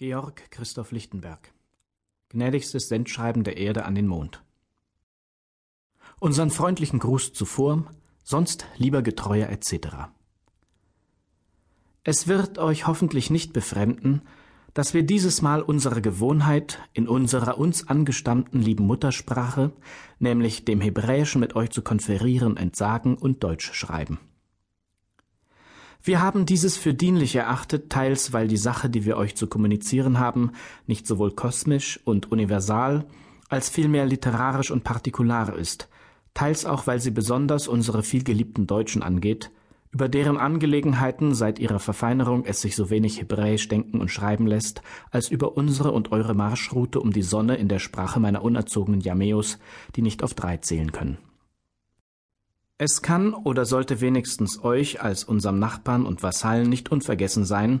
Georg Christoph Lichtenberg Gnädigstes Sendschreiben der Erde an den Mond Unseren freundlichen Gruß zuvor, sonst lieber getreuer etc. Es wird euch hoffentlich nicht befremden, dass wir dieses Mal unserer Gewohnheit in unserer uns angestammten lieben Muttersprache, nämlich dem Hebräischen mit euch zu konferieren, entsagen und Deutsch schreiben. Wir haben dieses für dienlich erachtet, teils weil die Sache, die wir euch zu kommunizieren haben, nicht sowohl kosmisch und universal, als vielmehr literarisch und partikular ist, teils auch weil sie besonders unsere vielgeliebten Deutschen angeht, über deren Angelegenheiten seit ihrer Verfeinerung es sich so wenig hebräisch denken und schreiben lässt, als über unsere und eure Marschroute um die Sonne in der Sprache meiner unerzogenen Jameos, die nicht auf drei zählen können. Es kann oder sollte wenigstens euch als unserem Nachbarn und Vasallen nicht unvergessen sein,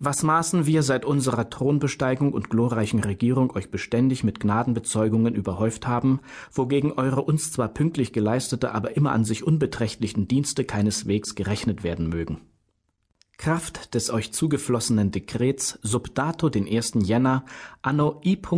was maßen wir seit unserer Thronbesteigung und glorreichen Regierung euch beständig mit Gnadenbezeugungen überhäuft haben, wogegen eure uns zwar pünktlich geleistete, aber immer an sich unbeträchtlichen Dienste keineswegs gerechnet werden mögen. Kraft des euch zugeflossenen Dekrets sub dato den 1. Jänner anno I.A.C.N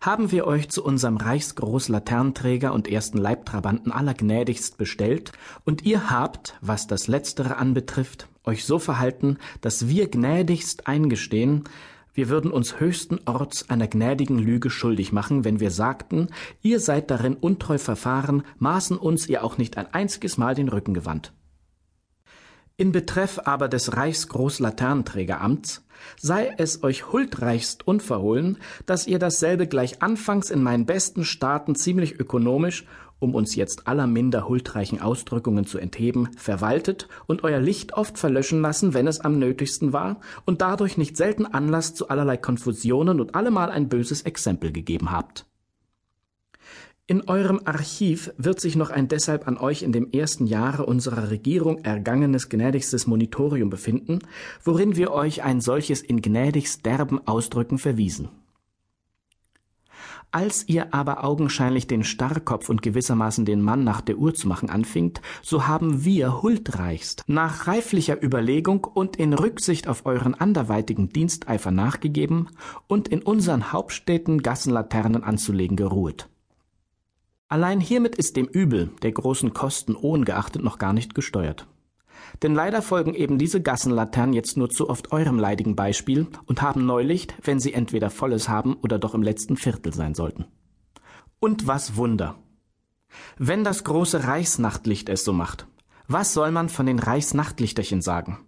haben wir euch zu unserem Reichsgroßlaternenträger und ersten Leibtrabanten allergnädigst bestellt, und ihr habt, was das Letztere anbetrifft, euch so verhalten, dass wir gnädigst eingestehen, wir würden uns höchsten Orts einer gnädigen Lüge schuldig machen, wenn wir sagten, ihr seid darin untreu verfahren, maßen uns ihr auch nicht ein einziges Mal den Rücken gewandt. In Betreff aber des Reichsgroßlaternenträgeramts sei es euch huldreichst unverhohlen, dass ihr dasselbe gleich anfangs in meinen besten Staaten ziemlich ökonomisch, um uns jetzt aller minder huldreichen Ausdrückungen zu entheben, verwaltet und euer Licht oft verlöschen lassen, wenn es am nötigsten war, und dadurch nicht selten Anlass zu allerlei Konfusionen und allemal ein böses Exempel gegeben habt. In eurem Archiv wird sich noch ein deshalb an euch in dem ersten Jahre unserer Regierung ergangenes gnädigstes Monitorium befinden, worin wir euch ein solches in gnädigst derben Ausdrücken verwiesen. Als ihr aber augenscheinlich den Starrkopf und gewissermaßen den Mann nach der Uhr zu machen anfingt, so haben wir huldreichst nach reiflicher Überlegung und in Rücksicht auf euren anderweitigen Diensteifer nachgegeben und in unseren Hauptstädten Gassenlaternen anzulegen geruhet. Allein hiermit ist dem Übel der großen Kosten ohngeachtet noch gar nicht gesteuert. Denn leider folgen eben diese Gassenlaternen jetzt nur zu oft eurem leidigen Beispiel und haben Neulicht, wenn sie entweder volles haben oder doch im letzten Viertel sein sollten. Und was Wunder! Wenn das große Reichsnachtlicht es so macht, was soll man von den Reichsnachtlichterchen sagen?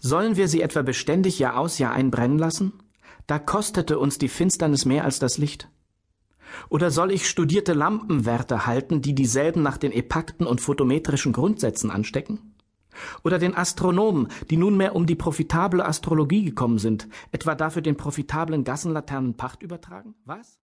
Sollen wir sie etwa beständig Jahr aus Jahr ein brennen lassen? Da kostete uns die Finsternis mehr als das Licht. Oder soll ich studierte Lampenwärter halten, die dieselben nach den epakten und photometrischen Grundsätzen anstecken? Oder den Astronomen, die nunmehr um die profitable Astrologie gekommen sind, etwa dafür den profitablen Gassenlaternen Pacht übertragen? Was?